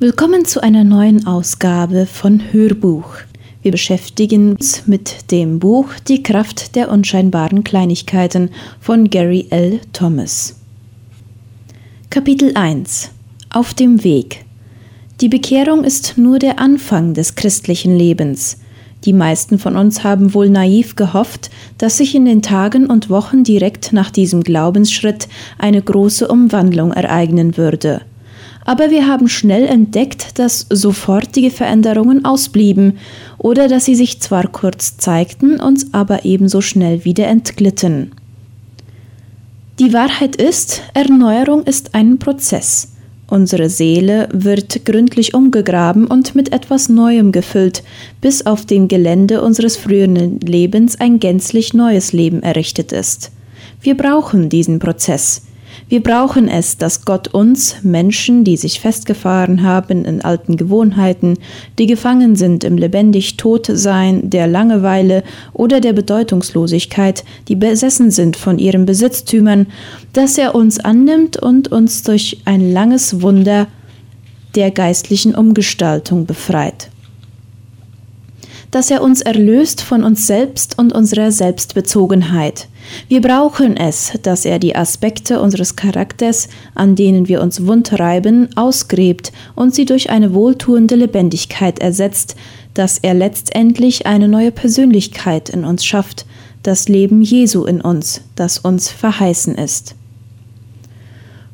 Willkommen zu einer neuen Ausgabe von Hörbuch. Wir beschäftigen uns mit dem Buch Die Kraft der unscheinbaren Kleinigkeiten von Gary L. Thomas. Kapitel 1 Auf dem Weg Die Bekehrung ist nur der Anfang des christlichen Lebens. Die meisten von uns haben wohl naiv gehofft, dass sich in den Tagen und Wochen direkt nach diesem Glaubensschritt eine große Umwandlung ereignen würde aber wir haben schnell entdeckt, dass sofortige Veränderungen ausblieben oder dass sie sich zwar kurz zeigten, uns aber ebenso schnell wieder entglitten. Die Wahrheit ist, Erneuerung ist ein Prozess. Unsere Seele wird gründlich umgegraben und mit etwas Neuem gefüllt, bis auf dem Gelände unseres früheren Lebens ein gänzlich neues Leben errichtet ist. Wir brauchen diesen Prozess. Wir brauchen es, dass Gott uns, Menschen, die sich festgefahren haben in alten Gewohnheiten, die gefangen sind im lebendig Todsein, der Langeweile oder der Bedeutungslosigkeit, die besessen sind von ihren Besitztümern, dass er uns annimmt und uns durch ein langes Wunder der geistlichen Umgestaltung befreit dass er uns erlöst von uns selbst und unserer Selbstbezogenheit. Wir brauchen es, dass er die Aspekte unseres Charakters, an denen wir uns wundreiben, ausgräbt und sie durch eine wohltuende Lebendigkeit ersetzt, dass er letztendlich eine neue Persönlichkeit in uns schafft, das Leben Jesu in uns, das uns verheißen ist.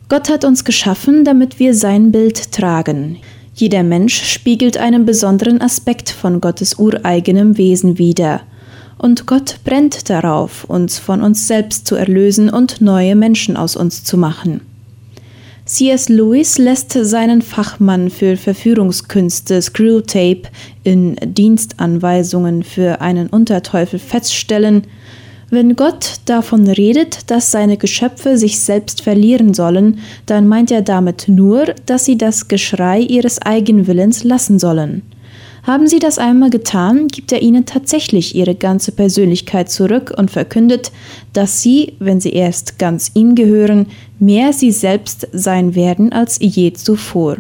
Gott hat uns geschaffen, damit wir sein Bild tragen. Jeder Mensch spiegelt einen besonderen Aspekt von Gottes ureigenem Wesen wider. Und Gott brennt darauf, uns von uns selbst zu erlösen und neue Menschen aus uns zu machen. C.S. Lewis lässt seinen Fachmann für Verführungskünste Screwtape in Dienstanweisungen für einen Unterteufel feststellen, wenn Gott davon redet, dass seine Geschöpfe sich selbst verlieren sollen, dann meint er damit nur, dass sie das Geschrei ihres Eigenwillens lassen sollen. Haben sie das einmal getan, gibt er ihnen tatsächlich ihre ganze Persönlichkeit zurück und verkündet, dass sie, wenn sie erst ganz ihm gehören, mehr sie selbst sein werden als je zuvor.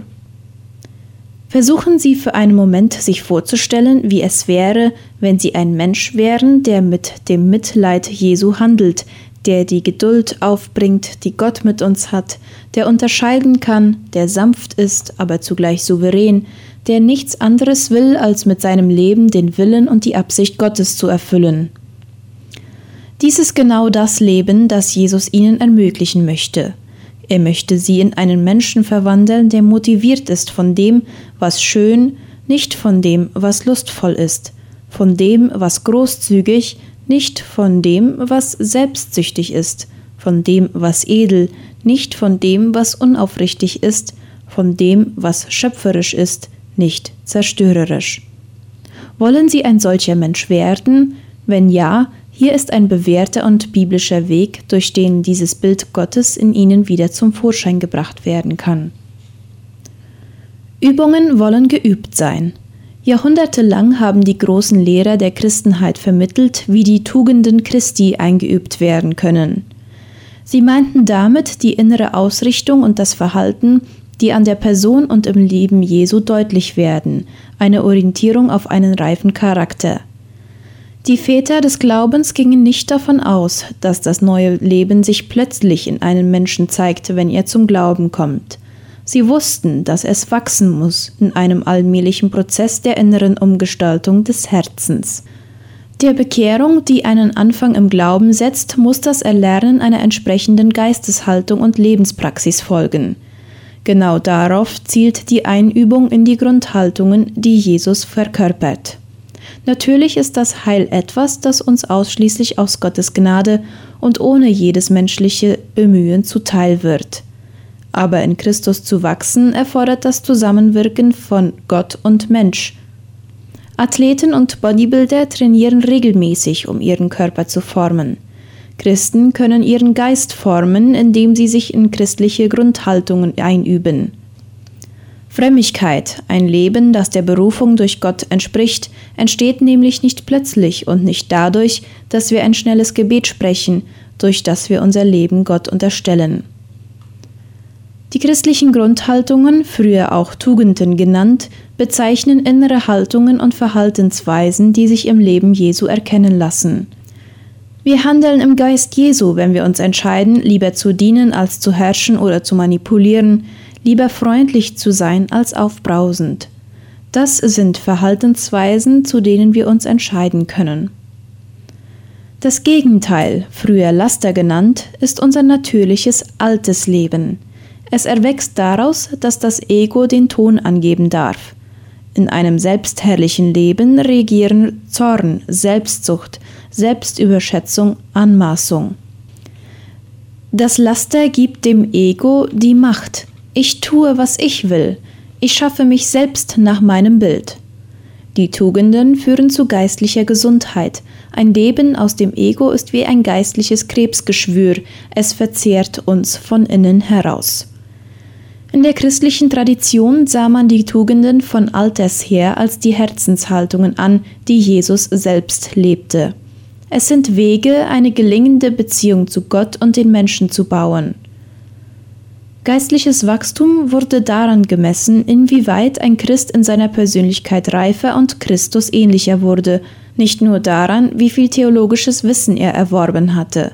Versuchen Sie für einen Moment sich vorzustellen, wie es wäre, wenn Sie ein Mensch wären, der mit dem Mitleid Jesu handelt, der die Geduld aufbringt, die Gott mit uns hat, der unterscheiden kann, der sanft ist, aber zugleich souverän, der nichts anderes will, als mit seinem Leben den Willen und die Absicht Gottes zu erfüllen. Dies ist genau das Leben, das Jesus ihnen ermöglichen möchte. Er möchte sie in einen Menschen verwandeln, der motiviert ist von dem, was schön, nicht von dem, was lustvoll ist, von dem, was großzügig, nicht von dem, was selbstsüchtig ist, von dem, was edel, nicht von dem, was unaufrichtig ist, von dem, was schöpferisch ist, nicht zerstörerisch. Wollen Sie ein solcher Mensch werden? Wenn ja, hier ist ein bewährter und biblischer Weg, durch den dieses Bild Gottes in ihnen wieder zum Vorschein gebracht werden kann. Übungen wollen geübt sein. Jahrhundertelang haben die großen Lehrer der Christenheit vermittelt, wie die Tugenden Christi eingeübt werden können. Sie meinten damit die innere Ausrichtung und das Verhalten, die an der Person und im Leben Jesu deutlich werden, eine Orientierung auf einen reifen Charakter. Die Väter des Glaubens gingen nicht davon aus, dass das neue Leben sich plötzlich in einem Menschen zeigt, wenn er zum Glauben kommt. Sie wussten, dass es wachsen muss in einem allmählichen Prozess der inneren Umgestaltung des Herzens. Der Bekehrung, die einen Anfang im Glauben setzt, muss das Erlernen einer entsprechenden Geisteshaltung und Lebenspraxis folgen. Genau darauf zielt die Einübung in die Grundhaltungen, die Jesus verkörpert. Natürlich ist das Heil etwas, das uns ausschließlich aus Gottes Gnade und ohne jedes menschliche Bemühen zuteil wird. Aber in Christus zu wachsen erfordert das Zusammenwirken von Gott und Mensch. Athleten und Bodybuilder trainieren regelmäßig, um ihren Körper zu formen. Christen können ihren Geist formen, indem sie sich in christliche Grundhaltungen einüben. Frömmigkeit, ein Leben, das der Berufung durch Gott entspricht, entsteht nämlich nicht plötzlich und nicht dadurch, dass wir ein schnelles Gebet sprechen, durch das wir unser Leben Gott unterstellen. Die christlichen Grundhaltungen, früher auch Tugenden genannt, bezeichnen innere Haltungen und Verhaltensweisen, die sich im Leben Jesu erkennen lassen. Wir handeln im Geist Jesu, wenn wir uns entscheiden, lieber zu dienen als zu herrschen oder zu manipulieren, lieber freundlich zu sein als aufbrausend. Das sind Verhaltensweisen, zu denen wir uns entscheiden können. Das Gegenteil, früher Laster genannt, ist unser natürliches altes Leben. Es erwächst daraus, dass das Ego den Ton angeben darf. In einem selbstherrlichen Leben regieren Zorn, Selbstsucht, Selbstüberschätzung, Anmaßung. Das Laster gibt dem Ego die Macht. Ich tue, was ich will. Ich schaffe mich selbst nach meinem Bild. Die Tugenden führen zu geistlicher Gesundheit. Ein Leben aus dem Ego ist wie ein geistliches Krebsgeschwür, es verzehrt uns von innen heraus. In der christlichen Tradition sah man die Tugenden von alters her als die Herzenshaltungen an, die Jesus selbst lebte. Es sind Wege, eine gelingende Beziehung zu Gott und den Menschen zu bauen. Geistliches Wachstum wurde daran gemessen, inwieweit ein Christ in seiner Persönlichkeit reifer und Christus ähnlicher wurde, nicht nur daran, wie viel theologisches Wissen er erworben hatte.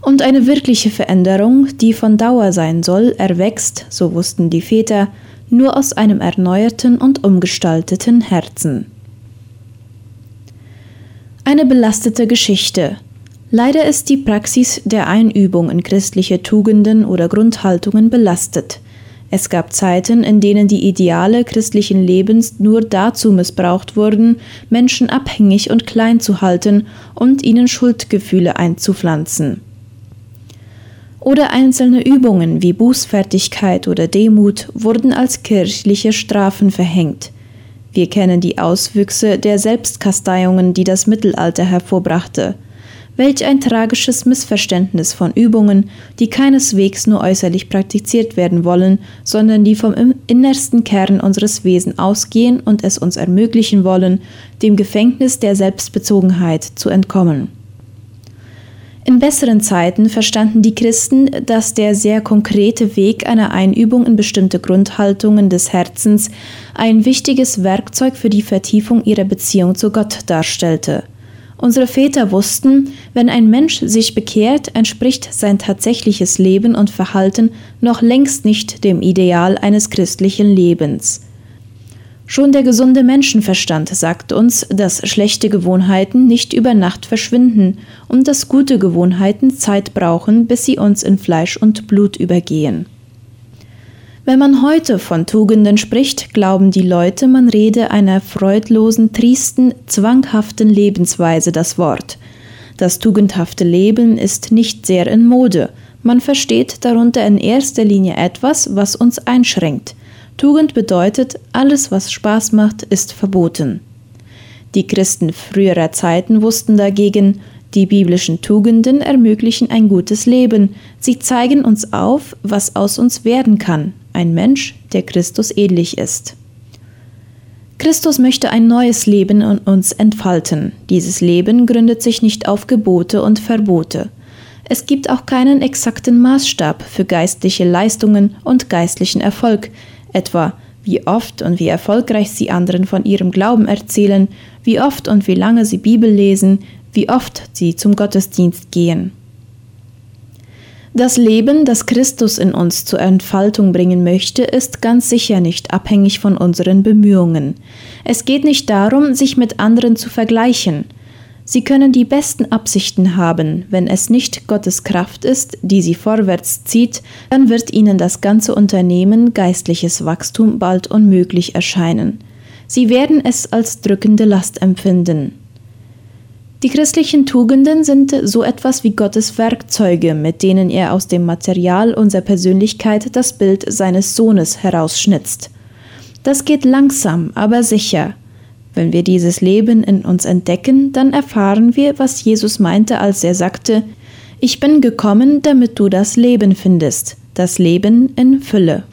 Und eine wirkliche Veränderung, die von Dauer sein soll, erwächst, so wussten die Väter, nur aus einem erneuerten und umgestalteten Herzen. Eine belastete Geschichte. Leider ist die Praxis der Einübung in christliche Tugenden oder Grundhaltungen belastet. Es gab Zeiten, in denen die Ideale christlichen Lebens nur dazu missbraucht wurden, Menschen abhängig und klein zu halten und ihnen Schuldgefühle einzupflanzen oder einzelne Übungen wie Bußfertigkeit oder Demut wurden als kirchliche Strafen verhängt. Wir kennen die Auswüchse der Selbstkasteiungen, die das Mittelalter hervorbrachte. Welch ein tragisches Missverständnis von Übungen, die keineswegs nur äußerlich praktiziert werden wollen, sondern die vom innersten Kern unseres Wesens ausgehen und es uns ermöglichen wollen, dem Gefängnis der Selbstbezogenheit zu entkommen. In besseren Zeiten verstanden die Christen, dass der sehr konkrete Weg einer Einübung in bestimmte Grundhaltungen des Herzens ein wichtiges Werkzeug für die Vertiefung ihrer Beziehung zu Gott darstellte. Unsere Väter wussten, wenn ein Mensch sich bekehrt, entspricht sein tatsächliches Leben und Verhalten noch längst nicht dem Ideal eines christlichen Lebens. Schon der gesunde Menschenverstand sagt uns, dass schlechte Gewohnheiten nicht über Nacht verschwinden und dass gute Gewohnheiten Zeit brauchen, bis sie uns in Fleisch und Blut übergehen. Wenn man heute von Tugenden spricht, glauben die Leute, man rede einer freudlosen, triesten, zwanghaften Lebensweise das Wort. Das tugendhafte Leben ist nicht sehr in Mode. Man versteht darunter in erster Linie etwas, was uns einschränkt. Tugend bedeutet, alles, was Spaß macht, ist verboten. Die Christen früherer Zeiten wussten dagegen, die biblischen Tugenden ermöglichen ein gutes Leben. Sie zeigen uns auf, was aus uns werden kann, ein Mensch, der Christus ähnlich ist. Christus möchte ein neues Leben in uns entfalten. Dieses Leben gründet sich nicht auf Gebote und Verbote. Es gibt auch keinen exakten Maßstab für geistliche Leistungen und geistlichen Erfolg, etwa wie oft und wie erfolgreich sie anderen von ihrem Glauben erzählen, wie oft und wie lange sie Bibel lesen, wie oft sie zum Gottesdienst gehen. Das Leben, das Christus in uns zur Entfaltung bringen möchte, ist ganz sicher nicht abhängig von unseren Bemühungen. Es geht nicht darum, sich mit anderen zu vergleichen. Sie können die besten Absichten haben, wenn es nicht Gottes Kraft ist, die sie vorwärts zieht, dann wird ihnen das ganze Unternehmen geistliches Wachstum bald unmöglich erscheinen. Sie werden es als drückende Last empfinden. Die christlichen Tugenden sind so etwas wie Gottes Werkzeuge, mit denen er aus dem Material unserer Persönlichkeit das Bild seines Sohnes herausschnitzt. Das geht langsam, aber sicher. Wenn wir dieses Leben in uns entdecken, dann erfahren wir, was Jesus meinte, als er sagte, ich bin gekommen, damit du das Leben findest, das Leben in Fülle.